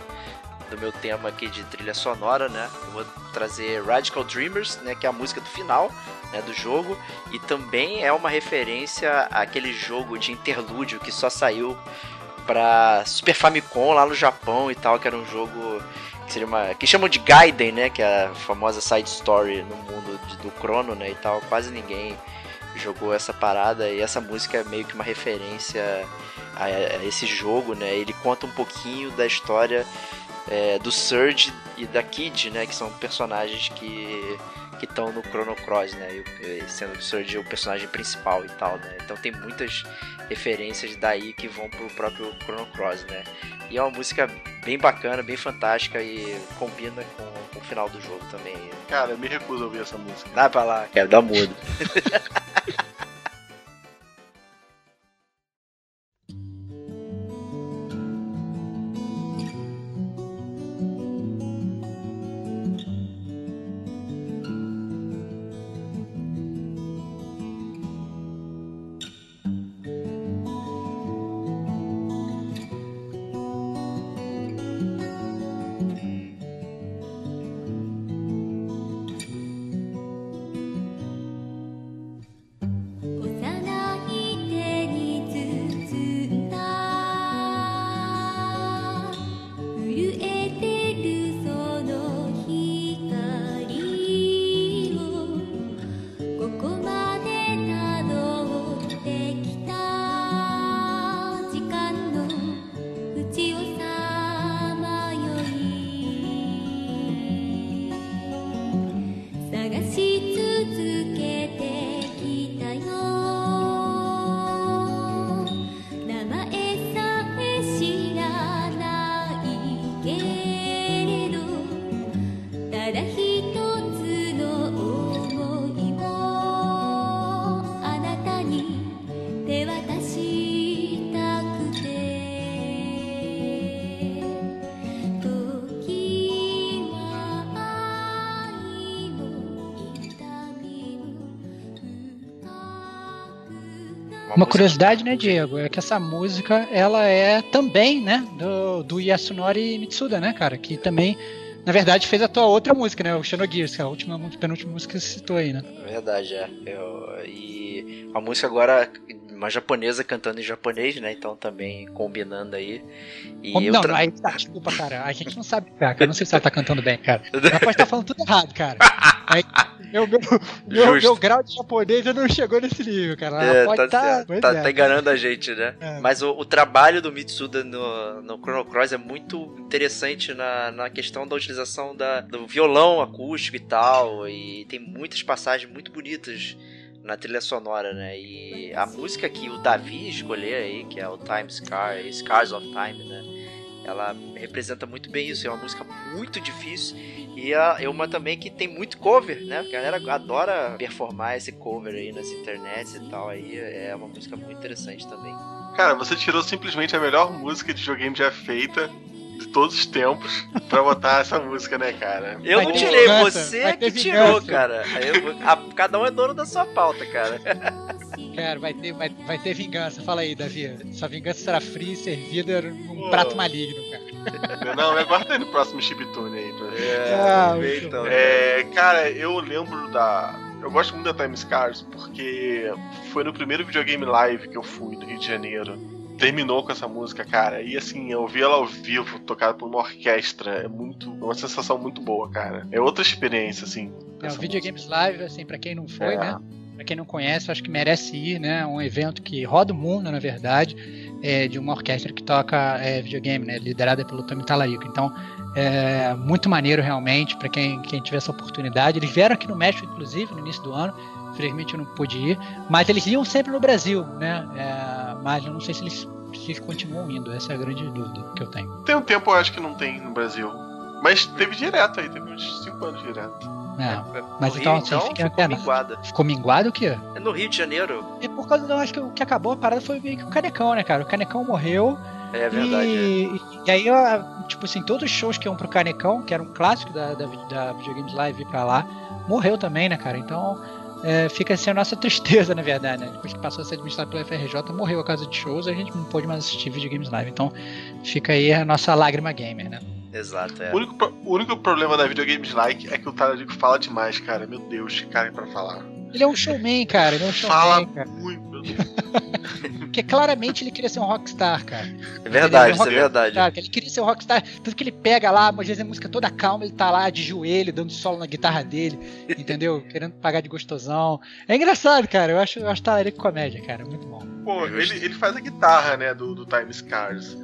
do meu tema aqui de trilha sonora, né? Eu vou trazer Radical Dreamers, né, que é a música do final, né, do jogo, e também é uma referência àquele jogo de interlúdio que só saiu pra Super Famicom lá no Japão e tal, que era um jogo seria uma que chamam de Gaiden, né, que é a famosa side story no mundo de- do Chrono, né, e tal. Quase ninguém jogou essa parada e essa música é meio que uma referência a, a esse jogo, né? Ele conta um pouquinho da história é, do Surge e da Kid, né, que são personagens que que estão no Chrono Cross, né? Sendo que o personagem principal e tal, né? Então tem muitas referências daí que vão pro próprio Chrono Cross, né? E é uma música bem bacana, bem fantástica e combina com, com o final do jogo também. Cara, eu me recuso a ouvir essa música. Dá pra lá, quero dar mudo. Uma curiosidade, né, Diego, é que essa música, ela é também, né, do, do Yasunori Mitsuda, né, cara, que também, na verdade, fez a tua outra música, né, o Xenogears, que é a última, penúltima música que você citou aí, né. Verdade, é. Eu- e a música agora, uma japonesa cantando em japonês, né? Então também combinando aí. E Como, não, tra- aí, tá, desculpa, cara, a gente não sabe, cara, eu não sei se ela tá cantando bem, cara. Ela pode estar falando tudo errado, cara. Aí, meu, meu, meu, grau de japonês não chegou nesse nível, cara. É, pode tá, certo. tá, tá enganando a gente, né? É. Mas o, o trabalho do Mitsuda no, no Chrono Cross é muito interessante na, na questão da utilização da, do violão acústico e tal. E tem muitas passagens muito bonitas na trilha sonora, né? E a música que o Davi escolher aí, que é o Time Scar, Scars of Time, né? Ela representa muito bem isso. É uma música muito difícil e a- é uma também que tem muito cover, né? A galera adora performar esse cover aí nas internets e tal. Aí é uma música muito interessante também. Cara, você tirou simplesmente a melhor música de videogame já feita de todos os tempos pra botar essa música, né, cara? Eu não tirei, vingança, você é que tirou, cara. Aí eu- a- cada um é dono da sua pauta, cara. Cara, vai ter, vai, vai ter vingança. Fala aí, Davi. Sua vingança será fria e servida num Pô. prato maligno, cara. Não, me aguarda aí no próximo chiptune aí. Pra... É, Ah, ver então. É, cara, eu lembro da. Eu gosto muito da Time Scars porque foi no primeiro videogame live que eu fui no Rio de Janeiro. Terminou com essa música, cara. E assim, eu vi ela ao vivo, tocada por uma orquestra. É muito. É uma sensação muito boa, cara. É outra experiência, assim. É, o Videogames Live, assim, pra quem não foi, É. né? Pra quem não conhece, acho que merece ir, né? É um evento que roda o mundo, na verdade, é, de uma orquestra que toca é, videogame, né? Liderada pelo Tommy Talarico. Então, é muito maneiro realmente pra quem, quem tiver essa oportunidade. Eles vieram aqui no México, inclusive, no início do ano. Infelizmente eu não pude ir, mas eles iam sempre no Brasil, né? É, mas eu não sei se eles, se eles continuam indo. Essa é a grande dúvida que eu tenho. Tem um tempo, eu acho que não tem no Brasil. Mas teve direto aí, teve uns 5 anos direto. É, No mas Rio, então, assim, então fica ficou minguada. ficou minguado o quê? É no Rio de Janeiro, É por causa, eu acho que o que acabou a parada foi meio que o Canecão, né, cara? O Canecão morreu. é verdade. E, e- e aí, tipo assim, todos os shows que iam pro Canecão, que era um clássico da, da, da Videogames Live pra lá, morreu também, né, cara? Então, é, fica assim a nossa tristeza, na verdade, né? Depois que passou a ser administrado pela FRJ, morreu a casa de shows, a gente não pôde mais assistir Videogames Live. Então, fica aí a nossa lágrima gamer, né? Exato, é. O, único, o único problema da Videogames Like é que o Talarico fala demais, cara. Meu Deus, que cara pra falar. Ele é um showman, cara. Ele é um Fala showman, cara. muito, meu Deus. Porque claramente ele queria ser um rockstar, cara. É verdade, isso é verdade. Cara, ele queria ser um rockstar, tanto que ele pega lá, às vezes a música toda calma, ele tá lá de joelho, dando solo na guitarra dele, entendeu? Querendo pagar de gostosão. É engraçado, cara. Eu acho, eu acho talarico comédia, cara. Muito bom. Pô, ele, ele faz a guitarra, né, do, do Time Scars.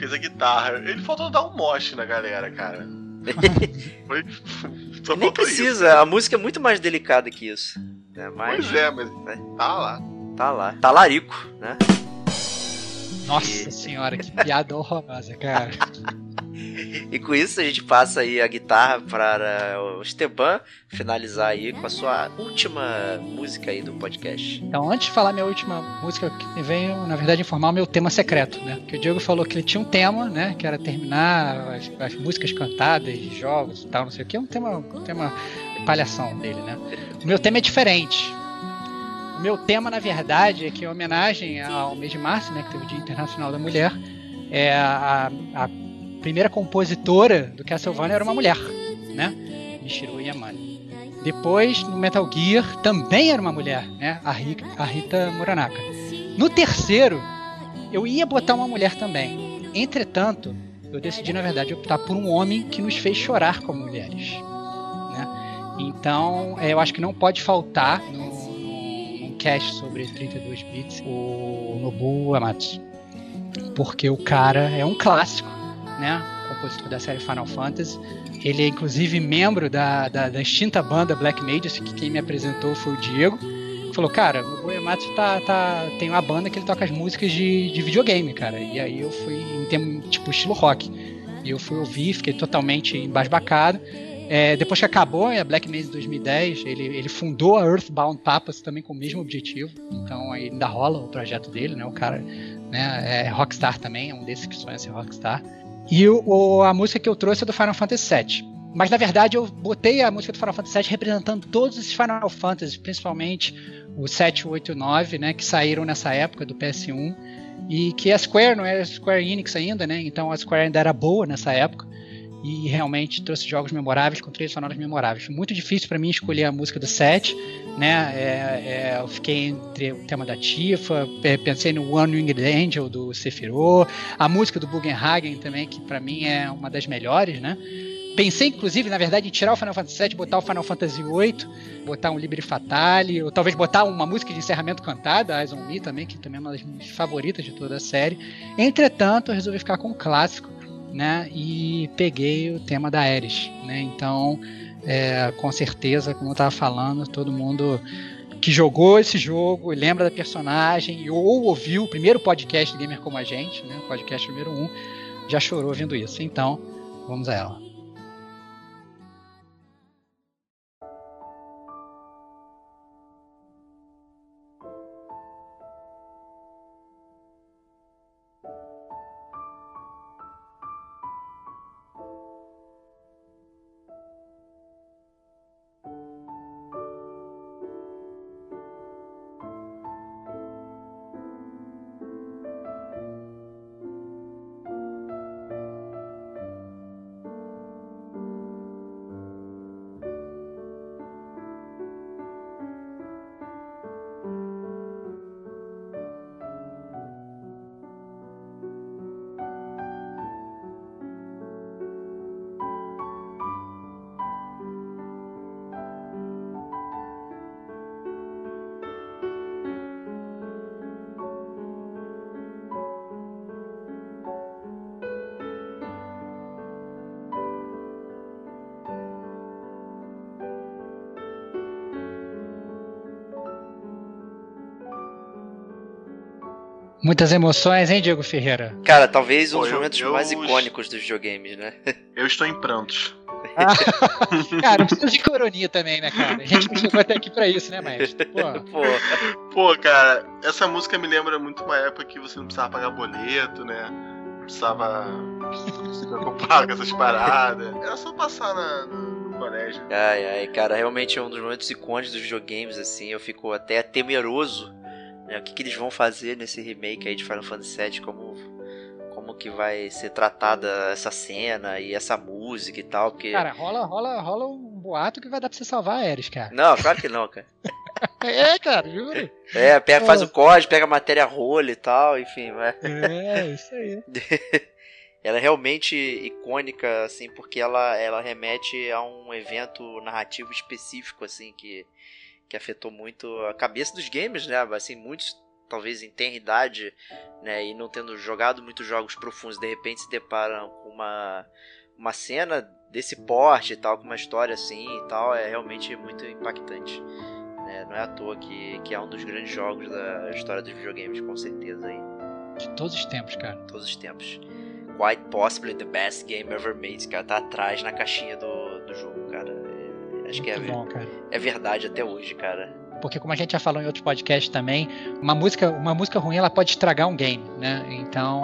Fez a guitarra. Ele faltou dar um moche na galera, cara. Foi. Nem faltou isso. precisa, a música é muito mais delicada que isso. Né? Mas Pois é, mas tá lá. tá lá. Talarico, né? Nossa E- senhora, que piada horrorosa, cara. E com isso a gente passa aí a guitarra para o Esteban finalizar aí com a sua última música aí do podcast. Então, antes de falar minha última música, eu venho, na verdade, informar o meu tema secreto, né? Que o Diego falou que ele tinha um tema, né? Que era terminar as, as músicas cantadas, jogos e tal, não sei o que. É um tema, um tema palhação dele, né? O meu tema é diferente. Meu tema, na verdade, é que em homenagem ao mês de março, né? Que teve o Dia Internacional da Mulher, é a, a primeira compositora do Castlevania era uma mulher, né? Michiru Yamane. Depois, no Metal Gear, também era uma mulher, né? A Rita, a Rita Muranaka. No terceiro, eu ia botar uma mulher também. Entretanto, eu decidi, na verdade, optar por um homem que nos fez chorar como mulheres. Né? Então, é, eu acho que não pode faltar no, cast sobre 32 bits o Nobuo Amatsu. Porque o cara é um clássico, né? Compositor da série Final Fantasy. Ele é inclusive membro da, da, da extinta banda Black Mages, que quem me apresentou foi o Diego. Falou, cara, o Boematsu tá, tá, tem uma banda que ele toca as músicas de, de videogame, cara. E aí eu fui, em termos, tipo, estilo rock. E eu fui ouvir, fiquei totalmente embasbacado. É, depois que acabou a Black Maze 2010, ele, ele fundou a Earthbound Papas também com o mesmo objetivo. Então ainda rola o projeto dele, né? O cara né, é rockstar também, é um desses que sonha ser rockstar. E o, o- a música que eu trouxe é do Final Fantasy VII. Mas na verdade eu botei a música do Final Fantasy VII representando todos os Final Fantasy, principalmente o 7, o 8 e o 9, né, que saíram nessa época do PS1 e que a Square não era Square Enix ainda, né? Então a Square ainda era boa nessa época e realmente trouxe jogos memoráveis com trilhas sonoras memoráveis. Muito difícil para mim escolher a música do set, né? É, é, eu fiquei entre o tema da Tifa, pe- pensei no One Winged Angel do Sephiroth, a música do Bugenhagen também, que para mim é uma das melhores, né? Pensei, inclusive, na verdade, em tirar o Final Fantasy VII, botar o Final Fantasy VIII, botar um Libre Fatale, ou talvez botar uma música de encerramento cantada, Eyes on Me também, que também é uma das minhas favoritas de toda a série. Entretanto, eu resolvi ficar com o clássico, né? E peguei o tema da Ares, né? Então, é, com certeza, como eu estava falando, todo mundo que jogou esse jogo, lembra da personagem, ou ouviu o primeiro podcast do Gamer Como a Gente, né? Podcast número 1, já chorou ouvindo isso. Então, vamos a ela. Muitas emoções, hein, Diego Ferreira? Cara, talvez um dos eu- momentos eu- mais icônicos dos videogames, né? Eu estou em prantos. Cara, não precisa de coronia também, né, cara? A gente não chegou até aqui pra isso, né, maestro? Pô, Pô, Pô, cara, essa música me lembra muito uma época que você não precisava pagar boleto, né? Não precisava se preocupar com essas paradas. Era só passar na- no, no colégio. ai, ai, cara, realmente é um dos momentos icônicos dos videogames, assim. Eu fico até temeroso, né? O que, que eles vão fazer nesse remake aí de Final Fantasy VII, como, como que vai ser tratada essa cena e essa música e tal, porque... cara, rola, rola, rola um boato que vai dar pra você salvar a Ares, cara. Não, claro que não, cara. É, cara, juro. É, pega, faz o código, pega a matéria rolha e tal, enfim, vai. É, isso aí. Ela é realmente icônica, assim, porque ela, ela remete a um evento narrativo específico, assim, que, que afetou muito a cabeça dos gamers, né? Assim, muitos, talvez em tenra idade, né, e não tendo jogado muitos jogos profundos, de repente se deparam com uma, uma cena desse porte e tal, com uma história assim e tal, é realmente muito impactante. né? Não é à toa que, que é um dos grandes jogos da história dos videogames, com certeza, aí, De todos os tempos, cara. todos os tempos. Quite possibly the best game ever made, cara. Tá atrás na caixinha do, do jogo, cara. É- acho que é, bom, cara. é verdade até hoje, cara. Porque como a gente já falou em outros podcasts também, uma música, uma música ruim ela pode estragar um game, né? Então,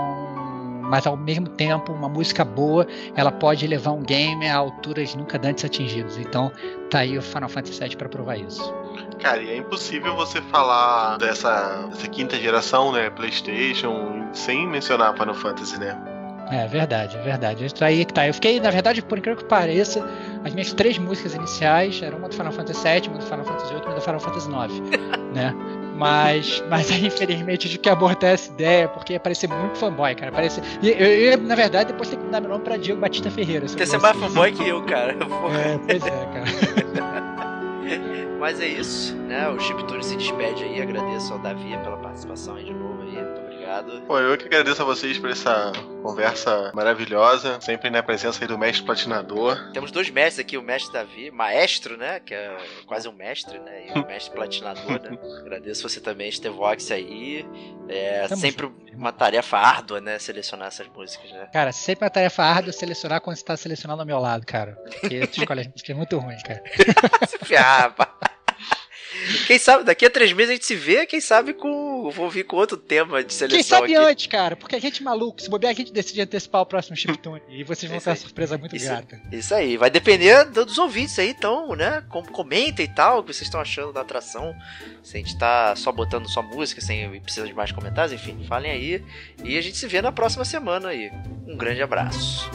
mas ao mesmo tempo, uma música boa, ela pode levar um game a alturas nunca antes atingidas. Então, tá aí o Final Fantasy VII para provar isso. Cara, e é impossível você falar dessa, dessa quinta geração, né? PlayStation, sem mencionar Final Fantasy, né? É verdade, é verdade. Isso aí que tá. Eu fiquei, na verdade, por incrível que pareça, as minhas três músicas iniciais eram uma do Final Fantasy VII, uma do Final Fantasy VIII e uma do Final Fantasy IX, né? Mas, mas aí, infelizmente, tive que abortar essa ideia, porque ia parecer muito fanboy, cara. Parecia... E eu, eu, ia, na verdade, depois ter que mudar meu nome pra Diego Batista Ferreira. Você é mais fanboy que eu, cara. É, pois é, cara. Mas é isso, né? O Chiptune se despede aí. Agradeço ao Davi pela participação aí de novo aí. Pô, eu que agradeço a vocês por essa conversa maravilhosa, sempre na presença aí do mestre platinador. Temos dois mestres aqui, o mestre Davi, maestro, né? Que é quase um mestre, né? E o mestre platinador, né? Agradeço você também, Stevox aí. É Tamo sempre uma tarefa árdua, né? Selecionar essas músicas, né? Cara, sempre uma tarefa árdua selecionar quando você tá selecionando ao meu lado, cara. Porque tu escolhe as músicas muito ruins, cara. Se ferrar, pá. Quem sabe, daqui a três meses a gente se vê, quem sabe com eu vou vir com outro tema de Quem seleção sabe aqui. antes, cara? Porque a gente é maluco. Se bobear, a gente decide antecipar o próximo Chiptune. e vocês vão ter uma surpresa muito Isso- grata. Isso aí, vai depender do- dos ouvintes aí, então, né? Com, comenta e tal, o que vocês estão achando da atração. Se a gente tá só botando só música, sem precisa de mais comentários, enfim, falem aí. E a gente se vê na próxima semana aí. Um grande abraço.